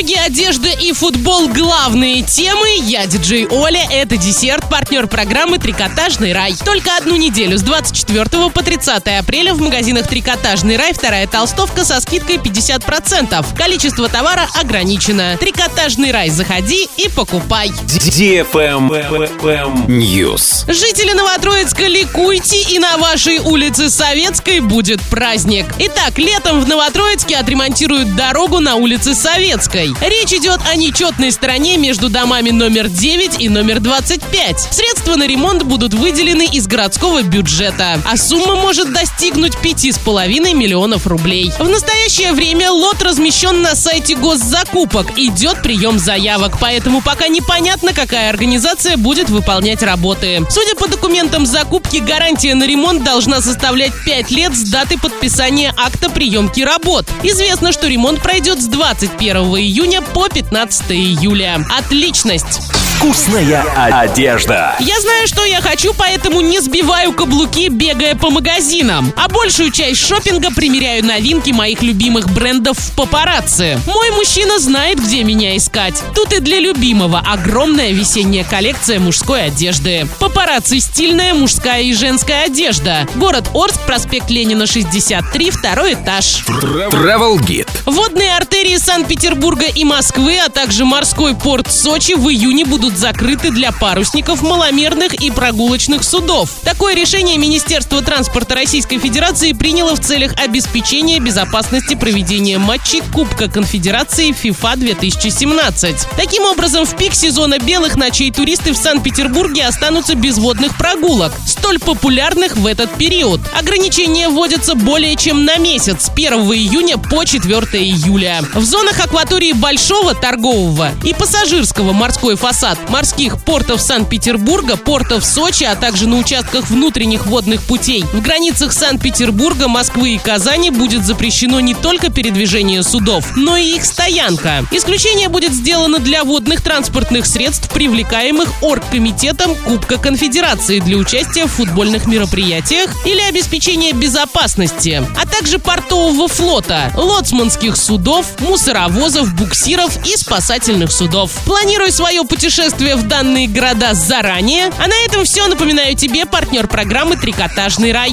Ноги, одежда и футбол – главные темы. Я диджей Оля, это десерт, партнер программы «Трикотажный рай». Только одну неделю с 24 по 30 апреля в магазинах «Трикотажный рай» вторая толстовка со скидкой 50%. Количество товара ограничено. «Трикотажный рай» заходи и покупай. News. Жители Новотроицка ликуйте и на вашей улице Советской будет праздник. Итак, летом в Новотроицке отремонтируют дорогу на улице Советской. Речь идет о нечетной стороне между домами номер 9 и номер 25. Средства на ремонт будут выделены из городского бюджета, а сумма может достигнуть 5,5 миллионов рублей. В настоящее время лот размещен на сайте госзакупок. Идет прием заявок, поэтому пока непонятно, какая организация будет выполнять работы. Судя по документам закупки, гарантия на ремонт должна составлять 5 лет с даты подписания акта приемки работ. Известно, что ремонт пройдет с 21 июня по 15 июля. Отличность! Вкусная одежда. Я знаю, что я хочу, поэтому не сбиваю каблуки, бегая по магазинам. А большую часть шопинга примеряю новинки моих любимых брендов в папарацци. Мой мужчина знает, где меня искать. Тут и для любимого огромная весенняя коллекция мужской одежды. Папарацци стильная мужская и женская одежда. Город Орск, проспект Ленина, 63, второй этаж. Travel Guide. Водные артерии Санкт-Петербурга и Москвы, а также морской порт Сочи в июне будут закрыты для парусников, маломерных и прогулочных судов. Такое решение Министерство транспорта Российской Федерации приняло в целях обеспечения безопасности проведения матчей Кубка Конфедерации FIFA 2017. Таким образом, в пик сезона белых ночей туристы в Санкт-Петербурге останутся без водных прогулок, столь популярных в этот период. Ограничения вводятся более чем на месяц, с 1 июня по 4 июля. В зонах акватории Большого торгового и пассажирского морской фасад морских портов Санкт-Петербурга, портов Сочи, а также на участках внутренних водных путей. В границах Санкт-Петербурга, Москвы и Казани будет запрещено не только передвижение судов, но и их стоянка. Исключение будет сделано для водных транспортных средств, привлекаемых оргкомитетом Кубка Конфедерации для участия в футбольных мероприятиях или обеспечения безопасности, а также портового флота, лоцманских судов, мусоровозов, буксиров и спасательных судов. Планируй свое путешествие в данные города заранее. А на этом все. Напоминаю тебе партнер программы «Трикотажный рай».